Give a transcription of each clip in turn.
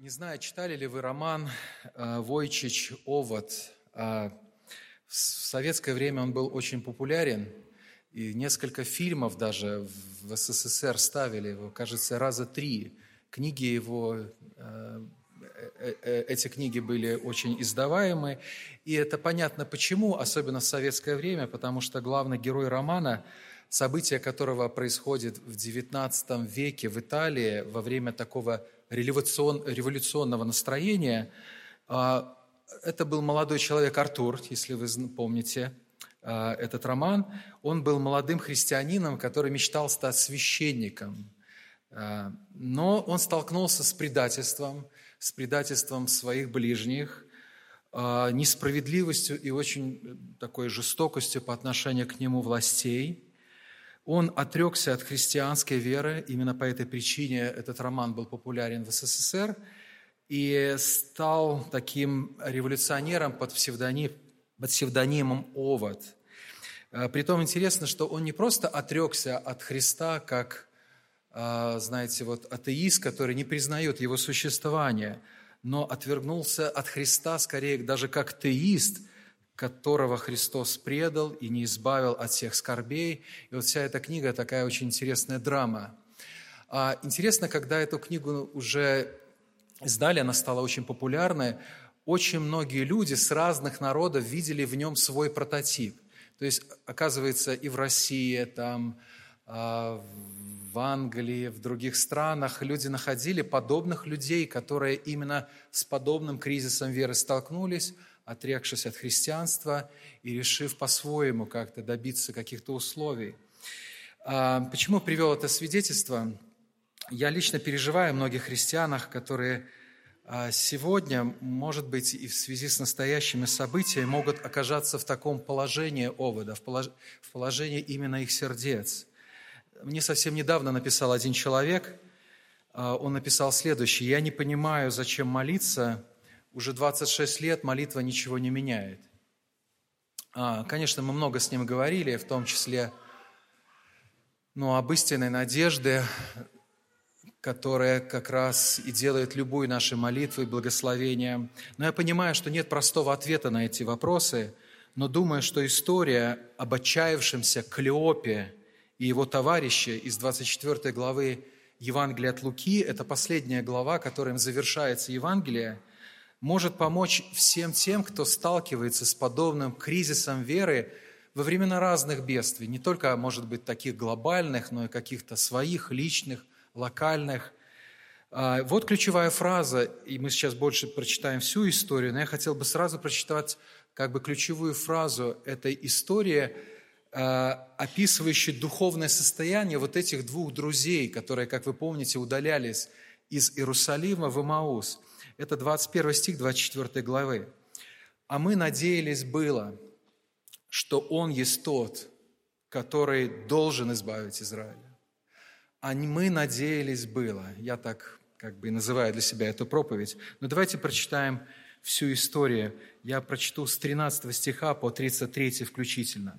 Не знаю, читали ли вы роман э, Войчич «Овод». Э, в советское время он был очень популярен, и несколько фильмов даже в СССР ставили его, кажется, раза три. Книги его, э, эти книги были очень издаваемы, и это понятно почему, особенно в советское время, потому что главный герой романа – событие которого происходит в XIX веке в Италии во время такого революционного настроения. А, это был молодой человек Артур, если вы помните а, этот роман. Он был молодым христианином, который мечтал стать священником. А, но он столкнулся с предательством, с предательством своих ближних, несправедливостью и очень такой жестокостью по отношению к нему властей – он отрекся от христианской веры, именно по этой причине этот роман был популярен в СССР, и стал таким революционером под, псевдоним, под псевдонимом Овод. Э, притом интересно, что он не просто отрекся от Христа, как, э, знаете, вот атеист, который не признает его существование, но отвергнулся от Христа скорее даже как теист – которого Христос предал и не избавил от всех скорбей. И вот вся эта книга такая очень интересная драма. А интересно, когда эту книгу уже издали, она стала очень популярной, очень многие люди с разных народов видели в нем свой прототип. То есть, оказывается, и в России, там, а, в Англии, в других странах люди находили подобных людей, которые именно с подобным кризисом веры столкнулись, отрекшись от христианства и решив по-своему как-то добиться каких-то условий. А, почему привел это свидетельство? Я лично переживаю о многих христианах, которые а, сегодня, может быть, и в связи с настоящими событиями, могут оказаться в таком положении овода, в положении именно их сердец. Мне совсем недавно написал один человек, а, он написал следующее. «Я не понимаю, зачем молиться, уже 26 лет молитва ничего не меняет. А, конечно, мы много с ним говорили, в том числе ну, об истинной надежде, которая как раз и делает любую нашу молитву и благословение. Но я понимаю, что нет простого ответа на эти вопросы, но думаю, что история об отчаявшемся Клеопе и его товарище из 24 главы Евангелия от Луки – это последняя глава, которым завершается Евангелие – может помочь всем тем, кто сталкивается с подобным кризисом веры во времена разных бедствий, не только, может быть, таких глобальных, но и каких-то своих, личных, локальных. А, вот ключевая фраза, и мы сейчас больше прочитаем всю историю, но я хотел бы сразу прочитать как бы ключевую фразу этой истории, а, описывающей духовное состояние вот этих двух друзей, которые, как вы помните, удалялись из Иерусалима в Имаус – это 21 стих 24 главы. «А мы надеялись было, что Он есть тот, который должен избавить Израиля. А мы надеялись было». Я так как бы называю для себя эту проповедь. Но давайте прочитаем всю историю. Я прочту с 13 стиха по 33 включительно.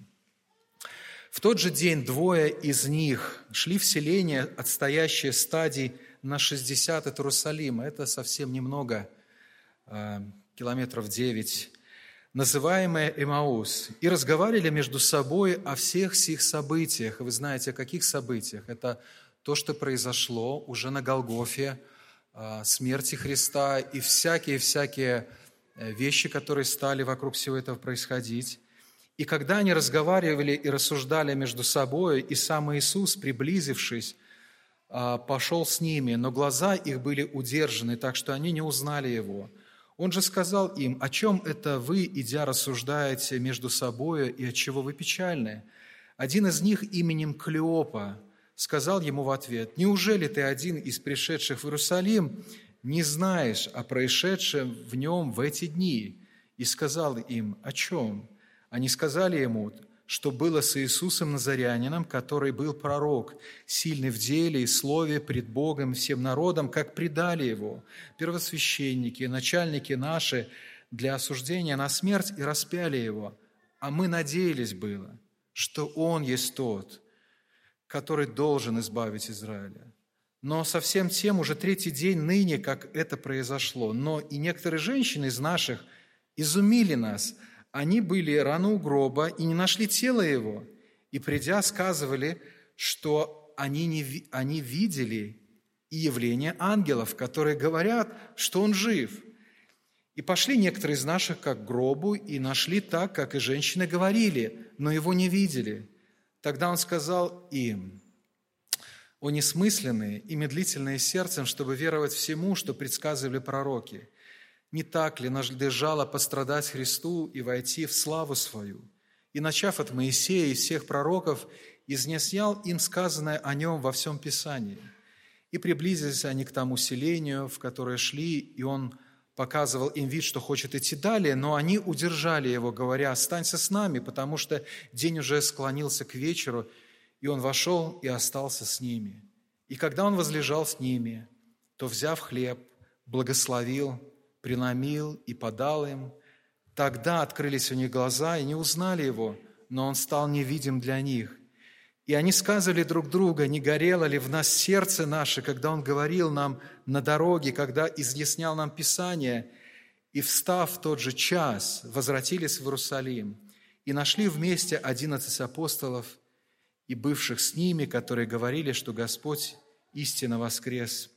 В тот же день двое из них шли в селение, отстоящее стадий на 60 от Иерусалима. Это совсем немного, а, километров 9, называемое Эмаус. И разговаривали между собой о всех сих событиях. Вы знаете, о каких событиях? Это то, что произошло уже на Голгофе, а, смерти Христа и всякие-всякие э, вещи, которые стали вокруг всего этого происходить. И когда они разговаривали и рассуждали между собой, и сам Иисус, приблизившись, пошел с ними, но глаза их были удержаны, так что они не узнали его. Он же сказал им, о чем это вы, идя, рассуждаете между собою, и от чего вы печальны? Один из них именем Клеопа сказал ему в ответ, «Неужели ты один из пришедших в Иерусалим не знаешь о происшедшем в нем в эти дни?» И сказал им, «О чем?» Они сказали ему, что было с Иисусом Назарянином, который был пророк, сильный в деле и слове пред Богом всем народом, как предали его первосвященники, начальники наши для осуждения на смерть и распяли его. А мы надеялись было, что он есть тот, который должен избавить Израиля. Но совсем тем уже третий день ныне, как это произошло. Но и некоторые женщины из наших изумили нас. Они были рано у гроба и не нашли тело его. И придя, сказывали, что они, не, они видели и явление ангелов, которые говорят, что он жив. И пошли некоторые из наших как к гробу и нашли так, как и женщины говорили, но его не видели. Тогда он сказал им, «О несмысленные и медлительные сердцем, чтобы веровать всему, что предсказывали пророки. Не так ли надлежало пострадать Христу и войти в славу свою? И, начав от Моисея и всех пророков, изнесял им сказанное о нем во всем Писании. И приблизились они к тому селению, в которое шли, и он показывал им вид, что хочет идти далее, но они удержали его, говоря, «Останься с нами, потому что день уже склонился к вечеру». И он вошел и остался с ними. И когда он возлежал с ними, то, взяв хлеб, благословил, преломил и подал им. Тогда открылись у них глаза, и не узнали его, но он стал невидим для них. И они сказывали друг друга, не горело ли в нас сердце наше, когда Он говорил нам на дороге, когда изъяснял нам Писание. И, встав в тот же час, возвратились в Иерусалим и нашли вместе одиннадцать апостолов и бывших с ними, которые говорили, что Господь истинно воскрес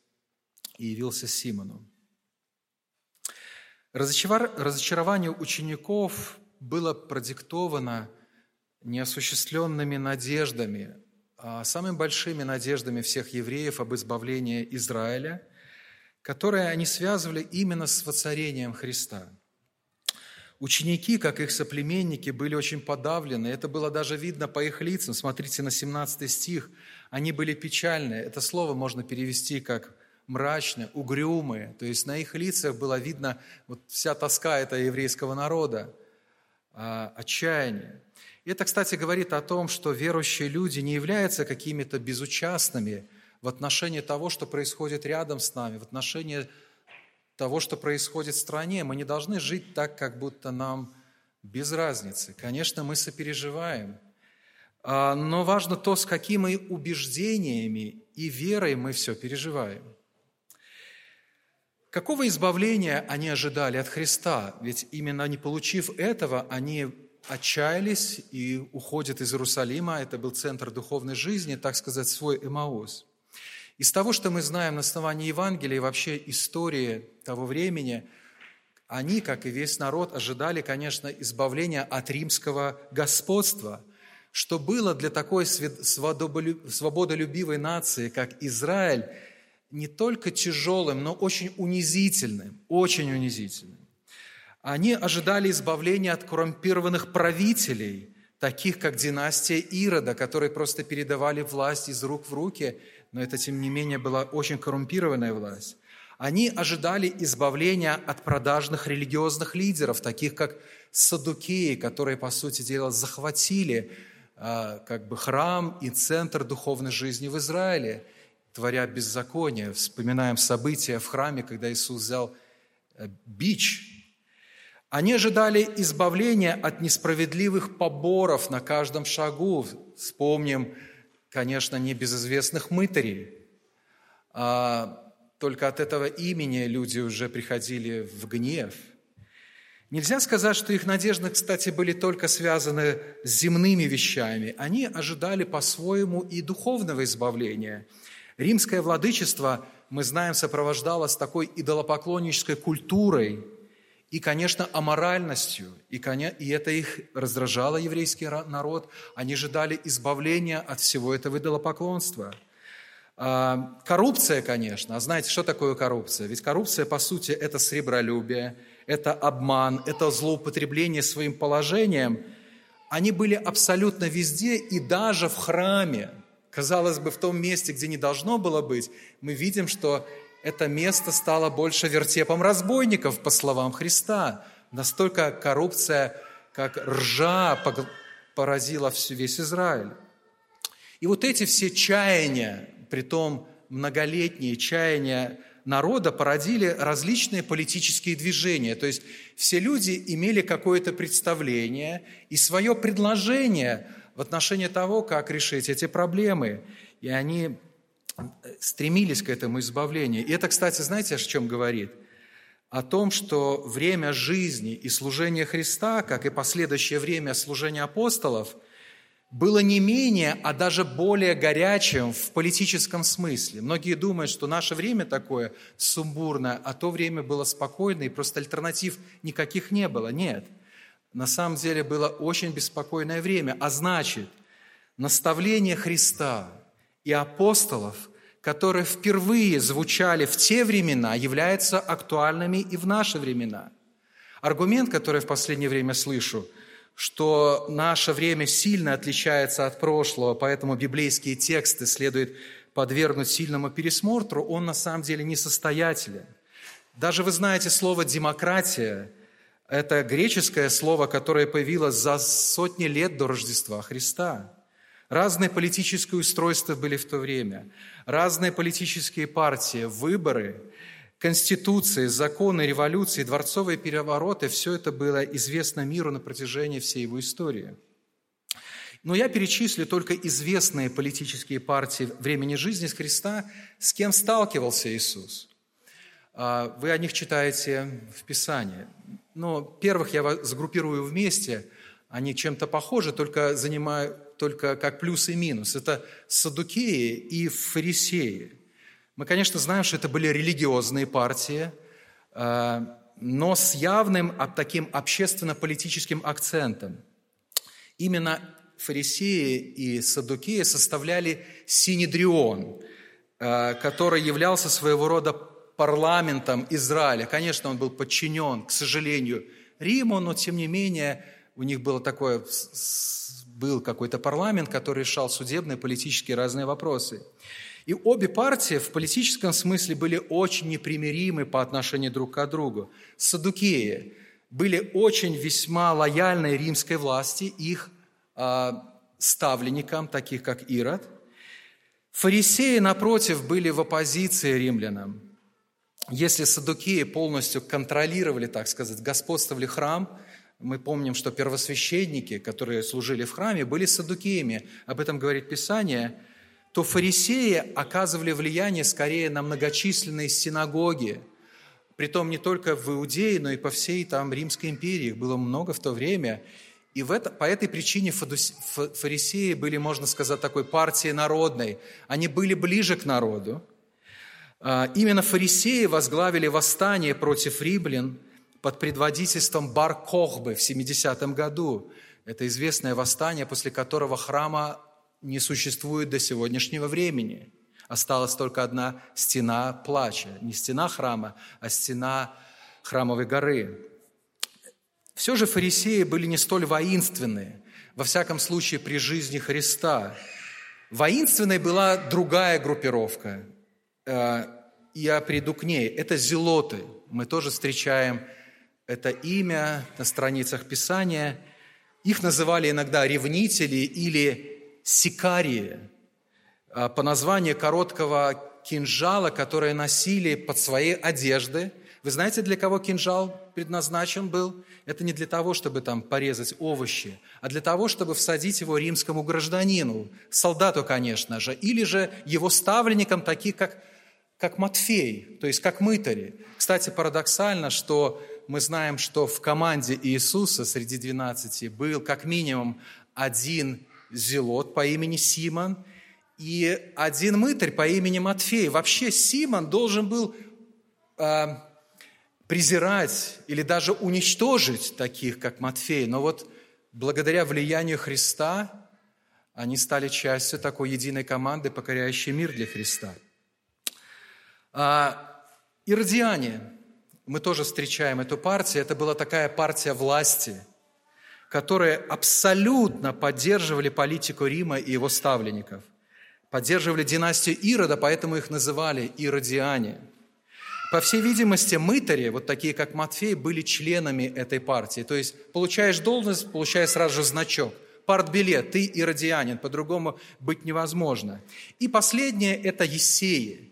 и явился Симону. Разочарование учеников было продиктовано – неосуществленными надеждами, а самыми большими надеждами всех евреев об избавлении Израиля, которые они связывали именно с воцарением Христа. Ученики, как их соплеменники, были очень подавлены. Это было даже видно по их лицам. Смотрите на 17 стих. Они были печальные. Это слово можно перевести как мрачные, угрюмые. То есть на их лицах было видно вот вся тоска этого еврейского народа, а, отчаяние. Это, кстати, говорит о том, что верующие люди не являются какими-то безучастными в отношении того, что происходит рядом с нами, в отношении того, что происходит в стране. Мы не должны жить так, как будто нам без разницы. Конечно, мы сопереживаем, а, но важно то, с какими убеждениями и верой мы все переживаем. Какого избавления они ожидали от Христа? Ведь именно не получив этого, они отчаялись и уходят из Иерусалима. Это был центр духовной жизни, так сказать, свой Эмаус. Из того, что мы знаем на основании Евангелия и вообще истории того времени, они, как и весь народ, ожидали, конечно, избавления от римского господства, что было для такой свободолюбивой нации, как Израиль, не только тяжелым, но очень унизительным, очень унизительным. Они ожидали избавления от коррумпированных правителей, таких как династия Ирода, которые просто передавали власть из рук в руки, но это, тем не менее, была очень коррумпированная власть. Они ожидали избавления от продажных религиозных лидеров, таких как садукеи, которые, по сути дела, захватили а, как бы храм и центр духовной жизни в Израиле, творя беззаконие. Вспоминаем события в храме, когда Иисус взял э, бич они ожидали избавления от несправедливых поборов на каждом шагу. Вспомним, конечно, небезызвестных мытарей. А только от этого имени люди уже приходили в гнев. Нельзя сказать, что их надежды, кстати, были только связаны с земными вещами. Они ожидали по-своему и духовного избавления. Римское владычество, мы знаем, сопровождалось такой идолопоклоннической культурой – и, конечно, аморальностью. И, и это их раздражало, еврейский народ. Они ожидали избавления от всего этого идолопоклонства. А, коррупция, конечно. А знаете, что такое коррупция? Ведь коррупция, по сути, это сребролюбие, это обман, это злоупотребление своим положением. Они были абсолютно везде и даже в храме. Казалось бы, в том месте, где не должно было быть, мы видим, что это место стало больше вертепом разбойников, по словам Христа. Настолько коррупция, как ржа, поразила весь Израиль. И вот эти все чаяния, притом многолетние чаяния народа породили различные политические движения. То есть все люди имели какое-то представление и свое предложение в отношении того, как решить эти проблемы. И они стремились к этому избавлению. И это, кстати, знаете, о чем говорит? О том, что время жизни и служения Христа, как и последующее время служения апостолов, было не менее, а даже более горячим в политическом смысле. Многие думают, что наше время такое сумбурное, а то время было спокойное, и просто альтернатив никаких не было. Нет. На самом деле было очень беспокойное время. А значит, наставление Христа и апостолов, которые впервые звучали в те времена, являются актуальными и в наши времена. Аргумент, который в последнее время слышу – что наше время сильно отличается от прошлого, поэтому библейские тексты следует подвергнуть сильному пересмотру, он на самом деле несостоятелен. Даже вы знаете слово «демократия», это греческое слово, которое появилось за сотни лет до Рождества Христа. Разные политические устройства были в то время, разные политические партии, выборы – Конституции, законы, революции, дворцовые перевороты – все это было известно миру на протяжении всей его истории. Но я перечислю только известные политические партии времени жизни Христа, с кем сталкивался Иисус. А, вы о них читаете в Писании. Но первых я вас сгруппирую вместе. Они чем-то похожи, только занимают только как плюс и минус. Это садукеи и фарисеи – мы, конечно, знаем, что это были религиозные партии, э, но с явным таким общественно-политическим акцентом. Именно фарисеи и садукеи составляли Синедрион, э, который являлся своего рода парламентом Израиля. Конечно, он был подчинен, к сожалению, Риму, но тем не менее у них было такое, был какой-то парламент, который решал судебные, политические разные вопросы. И обе партии в политическом смысле были очень непримиримы по отношению друг к другу. Садукеи были очень весьма лояльны римской власти, их э, ставленникам, таких как Ирод. Фарисеи, напротив, были в оппозиции римлянам. Если садукеи полностью контролировали, так сказать, господствовали храм, мы помним, что первосвященники, которые служили в храме, были садукеями. Об этом говорит Писание – то фарисеи оказывали влияние скорее на многочисленные синагоги, притом не только в Иудее, но и по всей там Римской империи. Их было много в то время. И в это, по этой причине фарисеи были, можно сказать, такой партией народной. Они были ближе к народу. А, именно фарисеи возглавили восстание против римлян под предводительством Бар-Кохбы в 70 году. Это известное восстание, после которого храма не существует до сегодняшнего времени. Осталась только одна стена плача. Не стена храма, а стена храмовой горы. Все же фарисеи были не столь воинственные, во всяком случае при жизни Христа. Воинственной была другая группировка. Я приду к ней. Это зелоты. Мы тоже встречаем это имя на страницах Писания. Их называли иногда ревнители или сикарии, а, по названию короткого кинжала, который носили под свои одежды. Вы знаете, для кого кинжал предназначен был? Это не для того, чтобы там порезать овощи, а для того, чтобы всадить его римскому гражданину, солдату, конечно же, или же его ставленникам, таких как, как Матфей, то есть как мытари. Кстати, парадоксально, что мы знаем, что в команде Иисуса среди двенадцати был как минимум один зелот по имени Симон и один мытарь по имени Матфей. Вообще Симон должен был э, презирать или даже уничтожить таких, как Матфей. Но вот благодаря влиянию Христа они стали частью такой единой команды, покоряющей мир для Христа. А, иродиане, мы тоже встречаем эту партию, это была такая партия власти – которые абсолютно поддерживали политику Рима и его ставленников. Поддерживали династию Ирода, поэтому их называли иродиане. По всей видимости, мытари, вот такие как Матфей, были членами этой партии. То есть получаешь должность, получаешь сразу же значок. Партбилет, ты иродианин, по-другому быть невозможно. И последнее – это Есеи.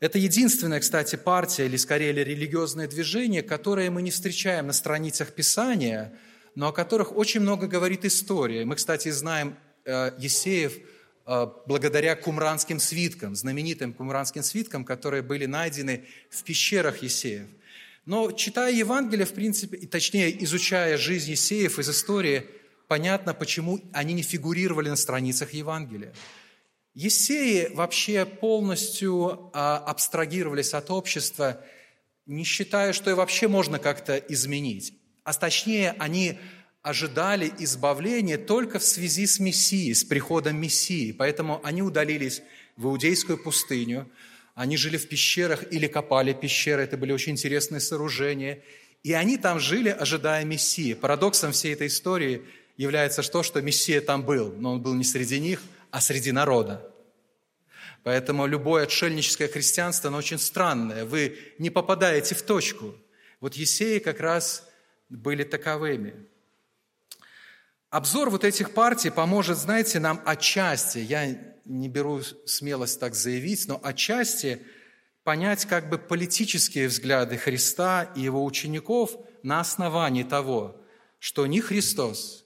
Это единственная, кстати, партия, или скорее религиозное движение, которое мы не встречаем на страницах Писания – но о которых очень много говорит история. Мы, кстати, знаем э, Есеев, э, благодаря кумранским свиткам, знаменитым кумранским свиткам, которые были найдены в пещерах Есеев. Но читая Евангелие, в принципе, и точнее изучая жизнь Есеев из истории, понятно, почему они не фигурировали на страницах Евангелия. Есеи вообще полностью а, абстрагировались от общества, не считая, что и вообще можно как-то изменить. А точнее, они ожидали избавления только в связи с Мессией, с приходом Мессии. Поэтому они удалились в Иудейскую пустыню, они жили в пещерах или копали пещеры, это были очень интересные сооружения. И они там жили, ожидая Мессии. Парадоксом всей этой истории является то, что Мессия там был, но он был не среди них, а среди народа. Поэтому любое отшельническое христианство, оно очень странное. Вы не попадаете в точку. Вот Есеи как раз были таковыми. Обзор вот этих партий поможет, знаете, нам отчасти, я не беру смелость так заявить, но отчасти понять как бы политические взгляды Христа и его учеников на основании того, что ни Христос,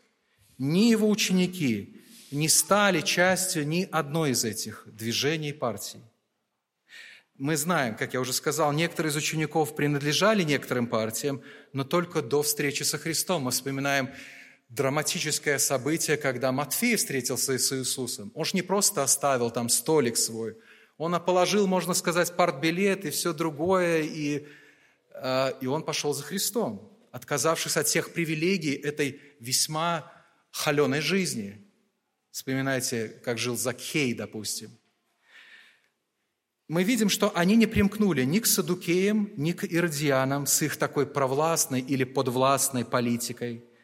ни его ученики не стали частью ни одной из этих движений и партий. Мы знаем, как я уже сказал, некоторые из учеников принадлежали некоторым партиям, но только до встречи со Христом. Мы вспоминаем драматическое событие, когда Матфей встретился с Иисусом. Он же не просто оставил там столик свой, он положил, можно сказать, партбилет и все другое, и, э, и он пошел за Христом, отказавшись от всех привилегий этой весьма холеной жизни. Вспоминайте, как жил Закхей, допустим. Мы видим, что они не примкнули ни к садукеям, ни к иродианам с их такой провластной или подвластной политикой –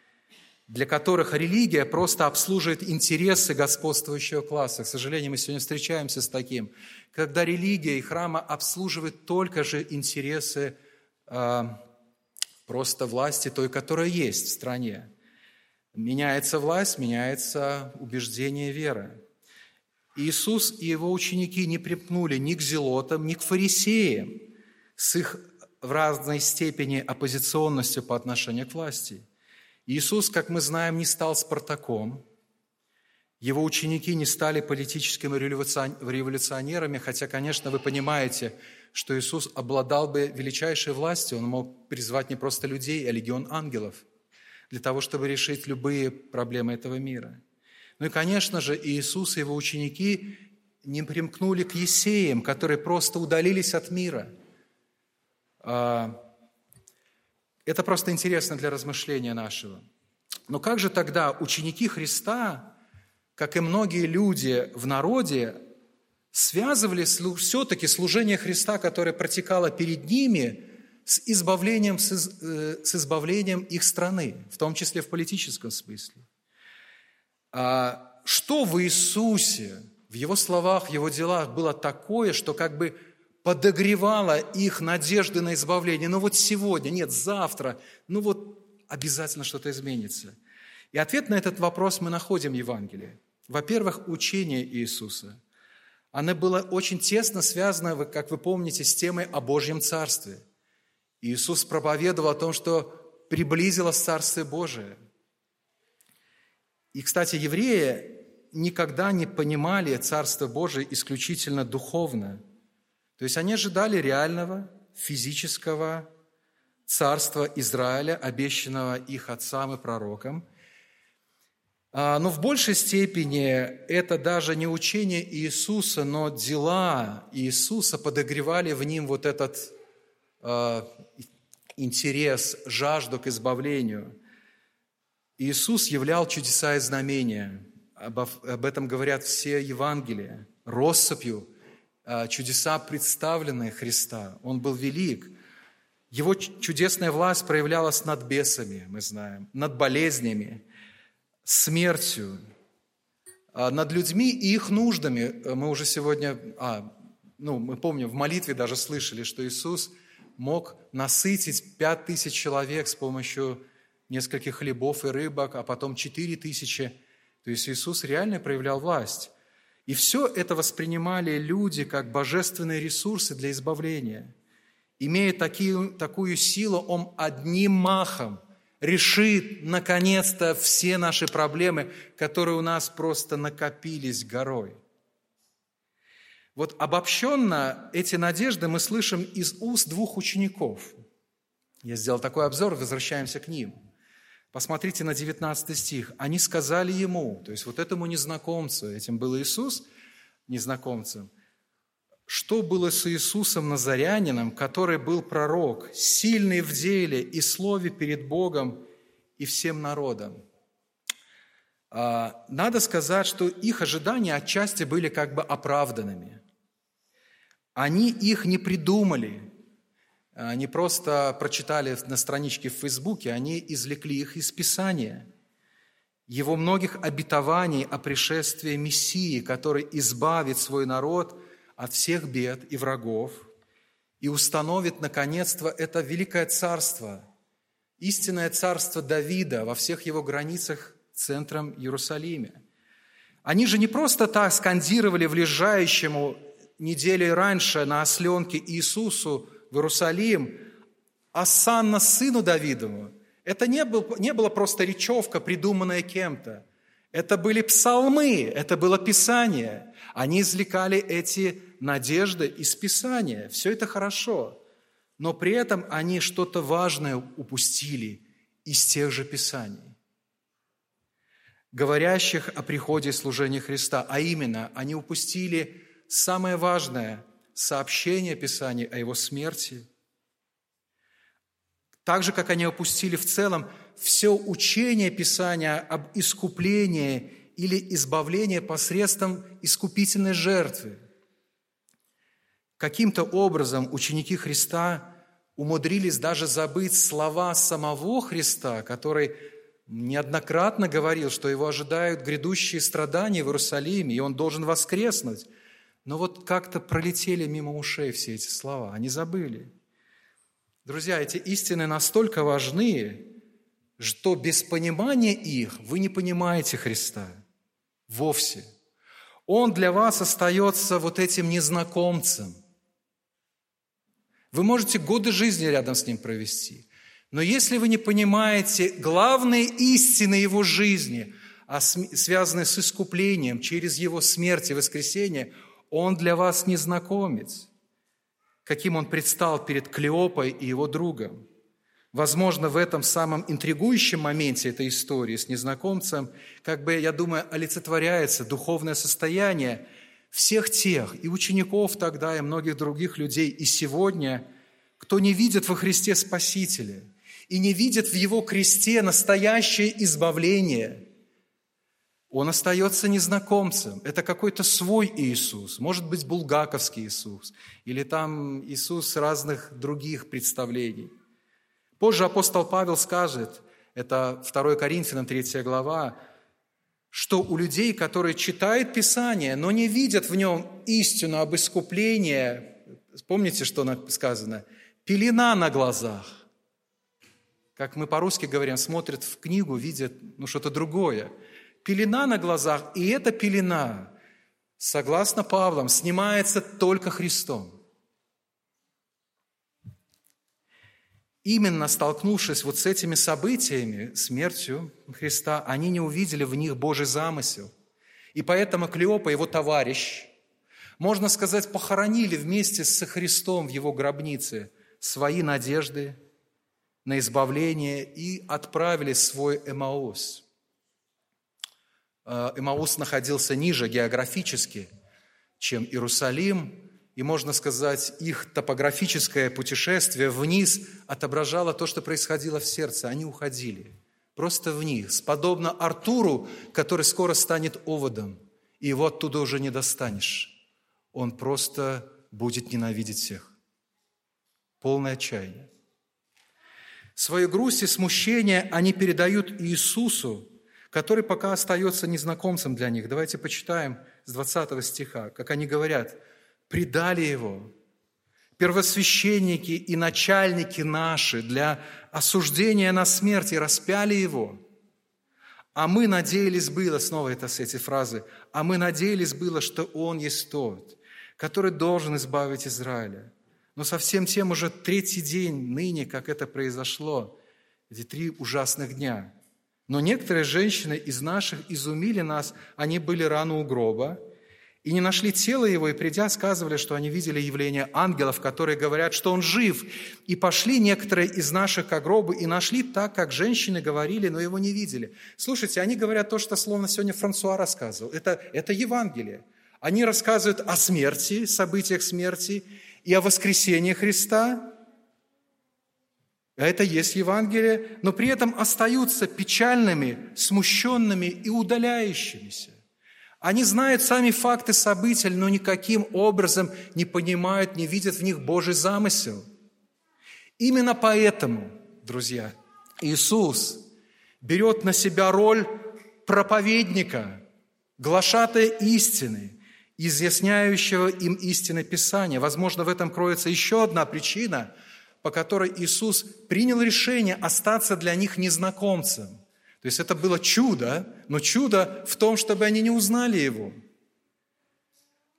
для которых религия просто обслуживает интересы господствующего класса. К сожалению, мы сегодня встречаемся с таким, когда религия и храмы обслуживают только же интересы э, просто власти той, которая есть в стране. Меняется власть, меняется убеждение веры. Иисус и его ученики не припнули ни к зелотам, ни к фарисеям с их в разной степени оппозиционностью по отношению к власти – Иисус, как мы знаем, не стал Спартаком, его ученики не стали политическими революционерами, хотя, конечно, вы понимаете, что Иисус обладал бы величайшей властью, Он мог призвать не просто людей, а легион ангелов для того, чтобы решить любые проблемы этого мира. Ну и, конечно же, Иисус и его ученики не примкнули к Есеям, которые просто удалились от мира а, – это просто интересно для размышления нашего. Но как же тогда ученики Христа, как и многие люди в народе, связывали все-таки служение Христа, которое протекало перед ними, с избавлением, с, э, с избавлением их страны, в том числе в политическом смысле. А что в Иисусе, в Его словах, в Его делах было такое, что как бы подогревала их надежды на избавление. Ну вот сегодня, нет, завтра, ну вот обязательно что-то изменится. И ответ на этот вопрос мы находим в Евангелии. Во-первых, учение Иисуса. Оно было очень тесно связано, как вы помните, с темой о Божьем Царстве. Иисус проповедовал о том, что приблизилось Царствие Божие. И, кстати, евреи никогда не понимали Царство Божие исключительно духовно – то есть они ожидали реального физического царства Израиля, обещанного их отцам и пророкам. А, но в большей степени это даже не учение Иисуса, но дела Иисуса подогревали в ним вот этот а, интерес, жажду к избавлению. Иисус являл чудеса и знамения. Об этом говорят все Евангелия. Россыпью Э, чудеса, представленные Христа. Он был велик. Его чудесная власть проявлялась над бесами, мы знаем, над болезнями, смертью, э, над людьми и их нуждами. Мы уже сегодня, а, ну, мы помним, в молитве даже слышали, что Иисус мог насытить пять тысяч человек с помощью нескольких хлебов и рыбок, а потом четыре тысячи. То есть Иисус реально проявлял власть. И все это воспринимали люди как божественные ресурсы для избавления. Имея такие, такую силу, Он одним махом решит, наконец-то, все наши проблемы, которые у нас просто накопились горой. Вот обобщенно эти надежды мы слышим из уст двух учеников. Я сделал такой обзор, возвращаемся к ним. Посмотрите на 19 стих. Они сказали ему, то есть вот этому незнакомцу, этим был Иисус, незнакомцем, что было с Иисусом Назарянином, который был пророк, сильный в деле и слове перед Богом и всем народом. А, надо сказать, что их ожидания отчасти были как бы оправданными. Они их не придумали, не просто прочитали на страничке в Фейсбуке, они извлекли их из Писания. Его многих обетований о пришествии Мессии, который избавит свой народ от всех бед и врагов и установит, наконец-то, это великое царство, истинное царство Давида во всех его границах центром Иерусалиме. Они же не просто так скандировали в лежащему недели раньше на осленке Иисусу в Иерусалим, Асанна сыну Давидову. Это не, был, не была просто речевка, придуманная кем-то. Это были псалмы, это было Писание. Они извлекали эти надежды из Писания. Все это хорошо. Но при этом они что-то важное упустили из тех же Писаний говорящих о приходе и служении Христа, а именно они упустили самое важное сообщение Писания о Его смерти, так же, как они опустили в целом все учение Писания об искуплении или избавлении посредством искупительной жертвы. Каким-то образом ученики Христа умудрились даже забыть слова самого Христа, который неоднократно говорил, что его ожидают грядущие страдания в Иерусалиме, и он должен воскреснуть. Но вот как-то пролетели мимо ушей все эти слова, они забыли. Друзья, эти истины настолько важны, что без понимания их вы не понимаете Христа вовсе. Он для вас остается вот этим незнакомцем. Вы можете годы жизни рядом с ним провести – но если вы не понимаете главные истины его жизни, а связанные с искуплением через его смерть и воскресение, он для вас незнакомец, каким он предстал перед Клеопой и его другом. Возможно, в этом самом интригующем моменте этой истории с незнакомцем, как бы, я думаю, олицетворяется духовное состояние всех тех, и учеников тогда, и многих других людей, и сегодня, кто не видит во Христе Спасителя – и не видит в его кресте настоящее избавление, он остается незнакомцем. Это какой-то свой Иисус, может быть, булгаковский Иисус, или там Иисус разных других представлений. Позже апостол Павел скажет, это 2 Коринфянам 3 глава, что у людей, которые читают Писание, но не видят в нем истину об искуплении, помните, что сказано? Пелена на глазах как мы по-русски говорим, смотрят в книгу, видят ну, что-то другое. Пелена на глазах, и эта пелена, согласно Павлам, снимается только Христом. Именно столкнувшись вот с этими событиями, смертью Христа, они не увидели в них Божий замысел. И поэтому Клеопа, его товарищ, можно сказать, похоронили вместе со Христом в его гробнице свои надежды, на избавление и отправили свой Эмаус. Э, Эмаус находился ниже географически, чем Иерусалим, и, можно сказать, их топографическое путешествие вниз отображало то, что происходило в сердце. Они уходили просто вниз, подобно Артуру, который скоро станет оводом, и его оттуда уже не достанешь. Он просто будет ненавидеть всех. Полное отчаяние. Свою грусть и смущение они передают Иисусу, который пока остается незнакомцем для них. Давайте почитаем с 20 стиха, как они говорят, «Предали Его, первосвященники и начальники наши для осуждения на смерть и распяли Его. А мы надеялись было, снова это с эти фразы, а мы надеялись было, что Он есть тот, который должен избавить Израиля. Но совсем тем уже третий день ныне, как это произошло, эти три ужасных дня. Но некоторые женщины из наших изумили нас, они были рано у гроба, и не нашли тело его, и придя, сказывали, что они видели явление ангелов, которые говорят, что он жив. И пошли некоторые из наших к гробу и нашли так, как женщины говорили, но его не видели. Слушайте, они говорят то, что словно сегодня Франсуа рассказывал. Это, это Евангелие. Они рассказывают о смерти, событиях смерти и о воскресении Христа. Это есть Евангелие, но при этом остаются печальными, смущенными и удаляющимися. Они знают сами факты событий, но никаким образом не понимают, не видят в них Божий замысел. Именно поэтому, друзья, Иисус берет на себя роль проповедника, глашатая истины, изъясняющего им истины Писания. Возможно, в этом кроется еще одна причина, по которой Иисус принял решение остаться для них незнакомцем – то есть это было чудо, но чудо в том, чтобы они не узнали Его.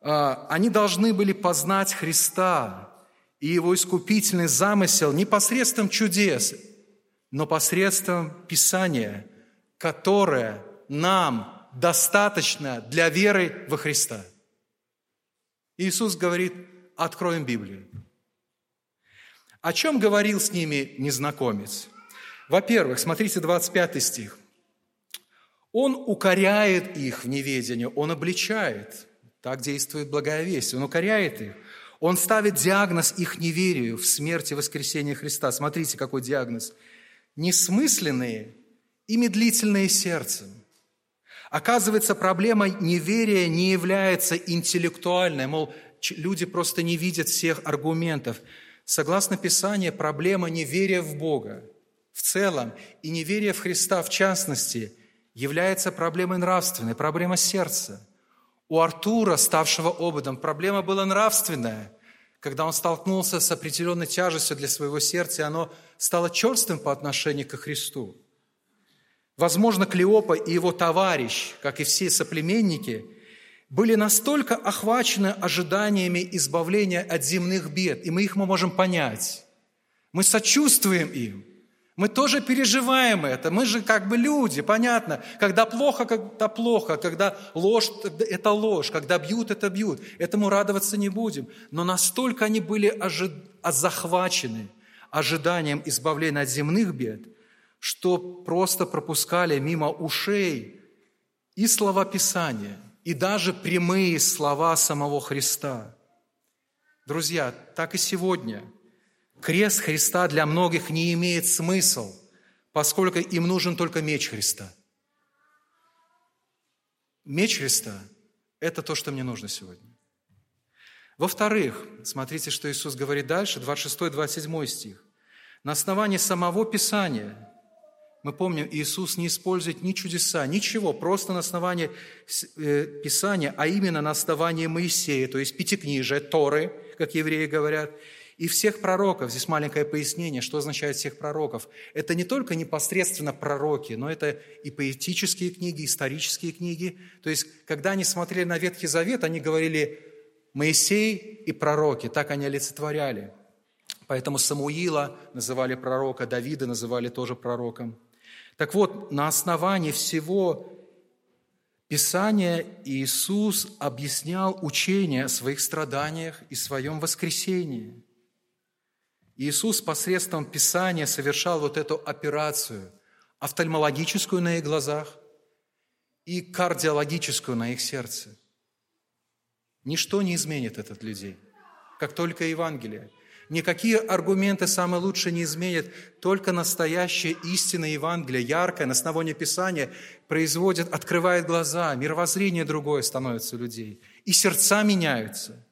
А, они должны были познать Христа и Его искупительный замысел не посредством чудес, но посредством Писания, которое нам достаточно для веры во Христа. Иисус говорит, откроем Библию. О чем говорил с ними незнакомец? Во-первых, смотрите 25 стих. Он укоряет их в неведении, он обличает. Так действует благая весть. Он укоряет их. Он ставит диагноз их неверию в смерти и воскресении Христа. Смотрите, какой диагноз. Несмысленные и медлительные сердцем. Оказывается, проблема неверия не является интеллектуальной, мол, люди просто не видят всех аргументов. Согласно Писанию, проблема неверия в Бога в целом и неверие в Христа в частности является проблемой нравственной, проблема сердца. У Артура, ставшего ободом, проблема была нравственная, когда он столкнулся с определенной тяжестью для своего сердца, и оно стало черствым по отношению к Христу. Возможно, Клеопа и его товарищ, как и все соплеменники, были настолько охвачены ожиданиями избавления от земных бед, и мы их мы можем понять. Мы сочувствуем им – мы тоже переживаем это. Мы же как бы люди, понятно. Когда плохо, когда плохо. Когда ложь, это ложь. Когда бьют, это бьют. Этому радоваться не будем. Но настолько они были ожи... захвачены ожиданием избавления от земных бед, что просто пропускали мимо ушей и слова Писания, и даже прямые слова самого Христа. Друзья, так и сегодня – Крест Христа для многих не имеет смысла, поскольку им нужен только меч Христа. Меч Христа – это то, что мне нужно сегодня. Во-вторых, смотрите, что Иисус говорит дальше, 26-27 стих. На основании самого Писания, мы помним, Иисус не использует ни чудеса, ничего, просто на основании э, Писания, а именно на основании Моисея, то есть Пятикнижия, Торы, как евреи говорят – и всех пророков, здесь маленькое пояснение, что означает всех пророков. Это не только непосредственно пророки, но это и поэтические книги, исторические книги. То есть, когда они смотрели на Ветхий Завет, они говорили Моисей и пророки, так они олицетворяли. Поэтому Самуила называли пророка, Давида называли тоже пророком. Так вот, на основании всего Писания Иисус объяснял учение о своих страданиях и своем воскресении – Иисус посредством Писания совершал вот эту операцию, офтальмологическую на их глазах и кардиологическую на их сердце. Ничто не изменит этот людей, как только Евангелие. Никакие аргументы самые лучшие не изменят, только настоящая истина Евангелия, яркая, на основании Писания, производит, открывает глаза, мировоззрение другое становится у людей, и сердца меняются –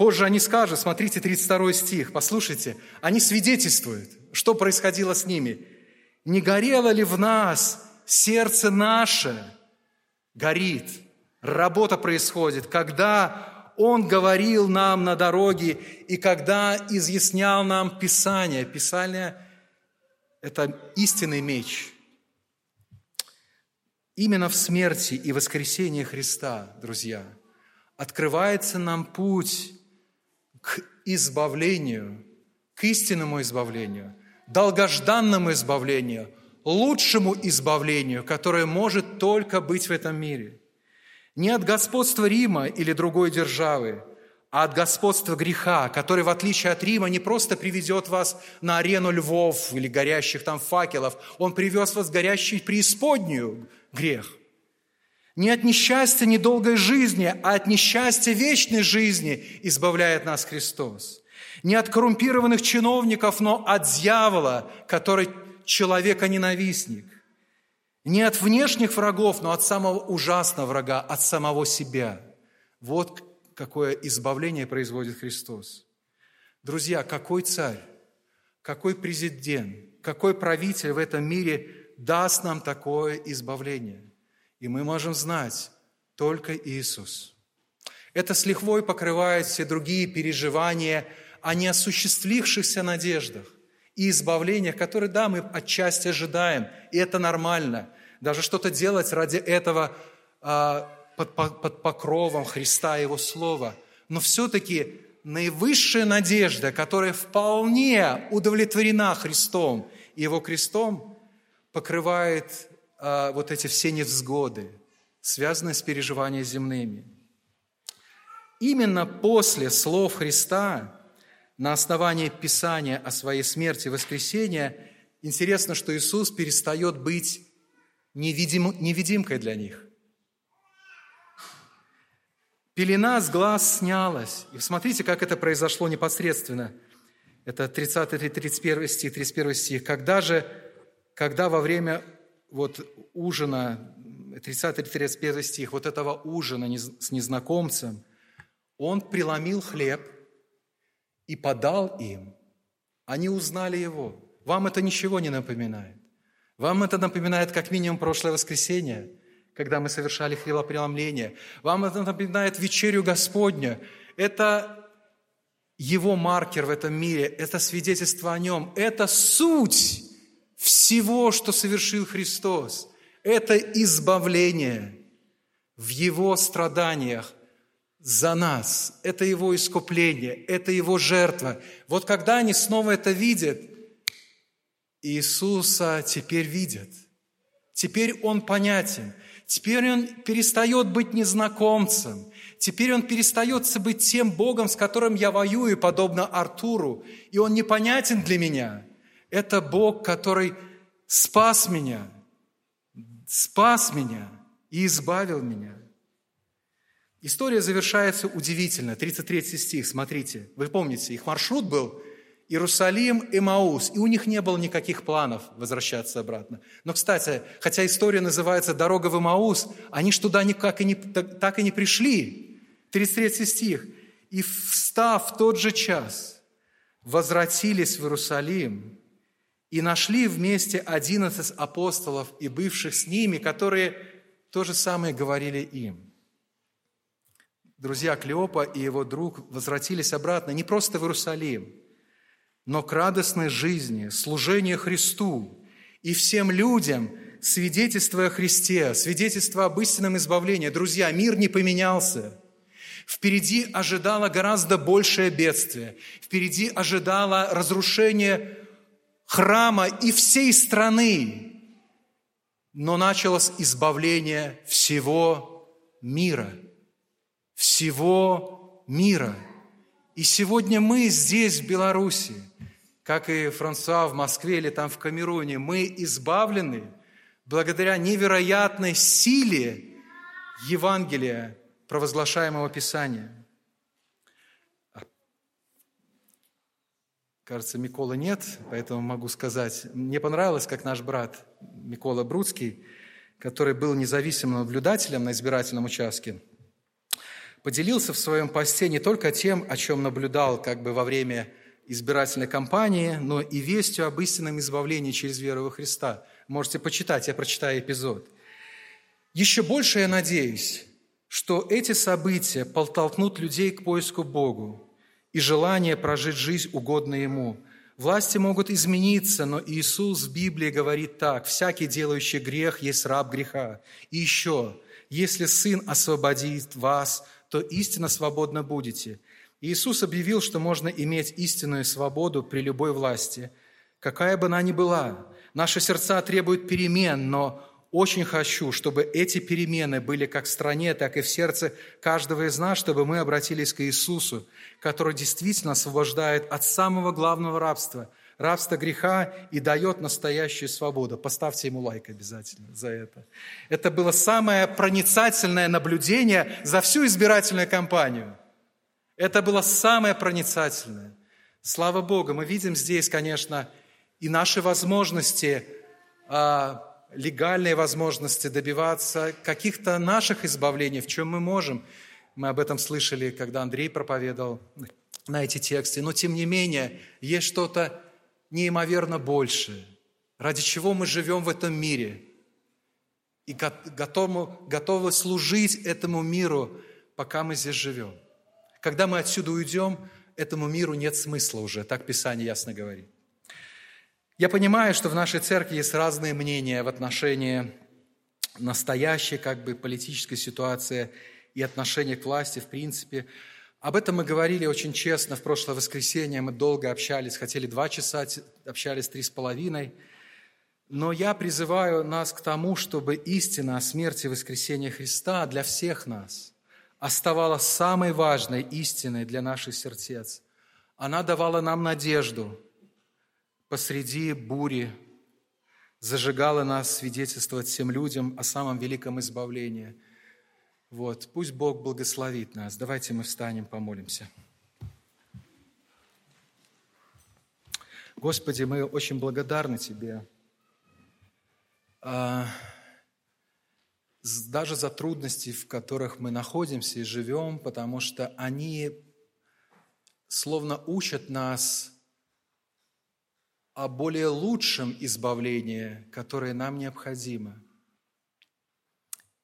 Позже они скажут, смотрите 32 стих, послушайте, они свидетельствуют, что происходило с ними. «Не горело ли в нас сердце наше?» Горит. Работа происходит, когда Он говорил нам на дороге и когда изъяснял нам Писание. Писание – это истинный меч. Именно в смерти и воскресении Христа, друзья, открывается нам путь к избавлению, к истинному избавлению, долгожданному избавлению, лучшему избавлению, которое может только быть в этом мире. Не от господства Рима или другой державы, а от господства греха, который, в отличие от Рима, не просто приведет вас на арену львов или горящих там факелов, он привез вас в горящий преисподнюю грех. Не от несчастья недолгой жизни, а от несчастья вечной жизни избавляет нас Христос. Не от коррумпированных чиновников, но от дьявола, который человека-ненавистник. Не от внешних врагов, но от самого ужасного врага, от самого себя. Вот какое избавление производит Христос. Друзья, какой царь, какой президент, какой правитель в этом мире даст нам такое избавление? И мы можем знать только Иисус. Это с лихвой покрывает все другие переживания о неосуществившихся надеждах и избавлениях, которые, да, мы отчасти ожидаем, и это нормально. Даже что-то делать ради этого а, под, под покровом Христа и Его Слова. Но все-таки наивысшая надежда, которая вполне удовлетворена Христом и Его крестом, покрывает а, вот эти все невзгоды, связанные с переживаниями земными. Именно после слов Христа, на основании Писания о своей смерти и воскресении, интересно, что Иисус перестает быть невидим, невидимкой для них. Пелена с глаз снялась. И смотрите, как это произошло непосредственно. Это 30-31 стих, 31 стих. Когда же, когда во время вот ужина, 30-31 стих, вот этого ужина с незнакомцем, он преломил хлеб и подал им. Они узнали его. Вам это ничего не напоминает. Вам это напоминает как минимум прошлое воскресенье – когда мы совершали хлебопреломление. Вам это напоминает вечерю Господню. Это его маркер в этом мире, это свидетельство о нем, это суть всего, что совершил Христос. Это избавление в Его страданиях за нас. Это Его искупление, это Его жертва. Вот когда они снова это видят, Иисуса теперь видят. Теперь Он понятен. Теперь он перестает быть незнакомцем. Теперь он перестает быть тем Богом, с которым я воюю, подобно Артуру. И он непонятен для меня. Это Бог, который спас меня, спас меня и избавил меня. История завершается удивительно. 33 стих, смотрите. Вы помните, их маршрут был Иерусалим и Маус, и у них не было никаких планов возвращаться обратно. Но, кстати, хотя история называется «Дорога в Маус», они ж туда никак и не, так и не пришли. 33 стих. «И встав в тот же час, возвратились в Иерусалим и нашли вместе одиннадцать апостолов и бывших с ними, которые то же самое говорили им». Друзья Клеопа и его друг возвратились обратно не просто в Иерусалим – но к радостной жизни, служению Христу и всем людям, свидетельство о Христе, свидетельство об истинном избавлении. Друзья, мир не поменялся. Впереди ожидало гораздо большее бедствие. Впереди ожидало разрушение храма и всей страны. Но началось избавление всего мира. Всего мира. И сегодня мы здесь, в Беларуси, как и Франсуа в Москве или там в Камеруне, мы избавлены благодаря невероятной силе Евангелия, провозглашаемого Писания. Кажется, Микола нет, поэтому могу сказать. Мне понравилось, как наш брат Микола Бруцкий, который был независимым наблюдателем на избирательном участке, поделился в своем посте не только тем, о чем наблюдал как бы во время избирательной кампании, но и вестью об истинном избавлении через веру во Христа. Можете почитать, я прочитаю эпизод. Еще больше я надеюсь, что эти события подтолкнут людей к поиску Богу и желание прожить жизнь угодно Ему. Власти могут измениться, но Иисус в Библии говорит так, «Всякий, делающий грех, есть раб греха». И еще, «Если Сын освободит вас, то истинно свободно будете». Иисус объявил, что можно иметь истинную свободу при любой власти, какая бы она ни была. Наши сердца требуют перемен, но очень хочу, чтобы эти перемены были как в стране, так и в сердце каждого из нас, чтобы мы обратились к Иисусу, который действительно освобождает от самого главного рабства, рабства греха и дает настоящую свободу. Поставьте ему лайк обязательно за это. Это было самое проницательное наблюдение за всю избирательную кампанию. Это было самое проницательное. Слава Богу, мы видим здесь, конечно, и наши возможности а, легальные возможности добиваться каких-то наших избавлений, в чем мы можем. Мы об этом слышали, когда Андрей проповедовал на эти тексты. Но тем не менее, есть что-то неимоверно большее, ради чего мы живем в этом мире и готовы, готовы служить этому миру, пока мы здесь живем. Когда мы отсюда уйдем, этому миру нет смысла уже, так Писание ясно говорит. Я понимаю, что в нашей церкви есть разные мнения в отношении настоящей как бы политической ситуации и отношения к власти в принципе. Об этом мы говорили очень честно в прошлое воскресенье. Мы долго общались, хотели два часа, общались три с половиной. Но я призываю нас к тому, чтобы истина о смерти и воскресении Христа для всех нас оставалась самой важной истиной для наших сердец. Она давала нам надежду – посреди бури зажигала нас свидетельствовать всем людям о самом великом избавлении. Вот. Пусть Бог благословит нас. Давайте мы встанем, помолимся. Господи, мы очень благодарны Тебе. А, даже за трудности, в которых мы находимся и живем, потому что они словно учат нас о более лучшем избавлении, которое нам необходимо.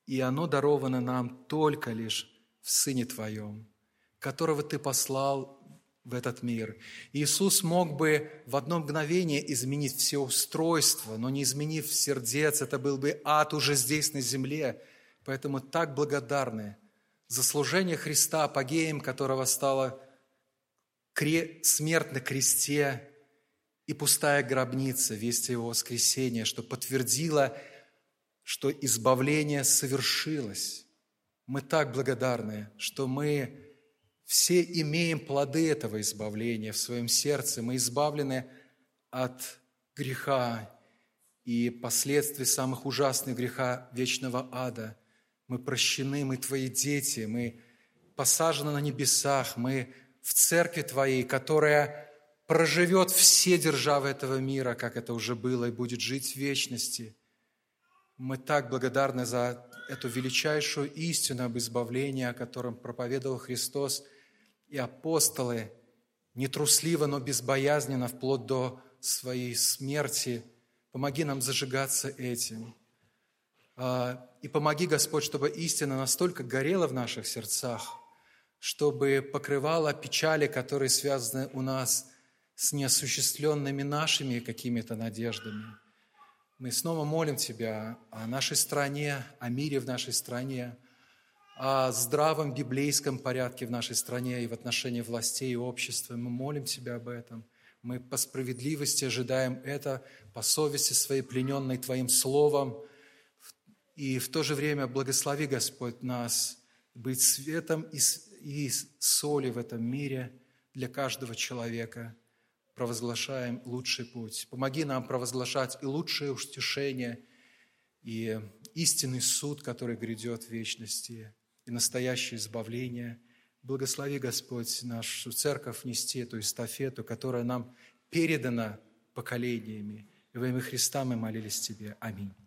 И оно даровано нам только лишь в Сыне Твоем, которого Ты послал в этот мир. Иисус мог бы в одно мгновение изменить все устройство, но не изменив сердец, это был бы ад уже здесь, на земле. Поэтому так благодарны за служение Христа, апогеем которого стало смерть на кресте, и пустая гробница, весть его воскресения, что подтвердила, что избавление совершилось. Мы так благодарны, что мы все имеем плоды этого избавления в своем сердце. Мы избавлены от греха и последствий самых ужасных греха вечного ада. Мы прощены, мы Твои дети, мы посажены на небесах, мы в церкви Твоей, которая проживет все державы этого мира, как это уже было, и будет жить в вечности. Мы так благодарны за эту величайшую истину об избавлении, о котором проповедовал Христос и апостолы, нетрусливо, но безбоязненно, вплоть до своей смерти. Помоги нам зажигаться этим. А, и помоги, Господь, чтобы истина настолько горела в наших сердцах, чтобы покрывала печали, которые связаны у нас с неосуществленными нашими какими-то надеждами. Мы снова молим Тебя о нашей стране, о мире в нашей стране, о здравом библейском порядке в нашей стране и в отношении властей и общества. Мы молим Тебя об этом. Мы по справедливости ожидаем это, по совести своей плененной Твоим Словом. И в то же время благослови, Господь, нас быть светом и соли в этом мире для каждого человека – провозглашаем лучший путь. Помоги нам провозглашать и лучшее утешение, и истинный суд, который грядет в вечности, и настоящее избавление. Благослови, Господь, нашу церковь нести эту эстафету, которая нам передана поколениями. И во имя Христа мы молились Тебе. Аминь.